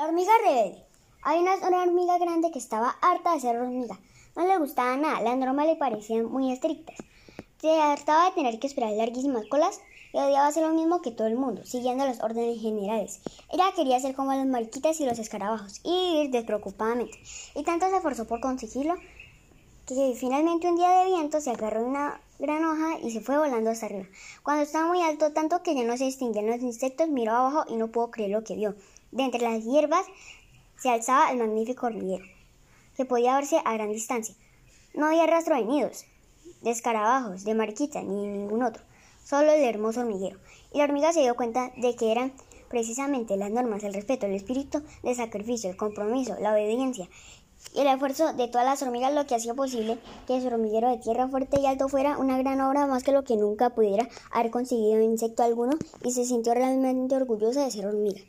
La hormiga rebelde. Hay una, hormiga grande que estaba harta de ser hormiga. No le gustaba nada, las normas le parecían muy estrictas. Se hartaba de tener que esperar larguísimas colas y odiaba hacer lo mismo que todo el mundo, siguiendo los órdenes generales. Ella quería ser como las mariquitas y los escarabajos y vivir despreocupadamente. Y tanto se esforzó por conseguirlo que finalmente un día de viento se agarró una gran hoja y se fue volando hasta arriba. Cuando estaba muy alto, tanto que ya no se distinguían los insectos, miró abajo y no pudo creer lo que vio. De entre las hierbas se alzaba el magnífico hormiguero, que podía verse a gran distancia. No había rastro de nidos, de escarabajos, de mariquitas, ni ningún otro, solo el hermoso hormiguero. Y la hormiga se dio cuenta de que eran precisamente las normas, el respeto, el espíritu de sacrificio, el compromiso, la obediencia el esfuerzo de todas las hormigas lo que hacía posible que su hormiguero de tierra fuerte y alto fuera una gran obra más que lo que nunca pudiera haber conseguido insecto alguno y se sintió realmente orgullosa de ser hormiga.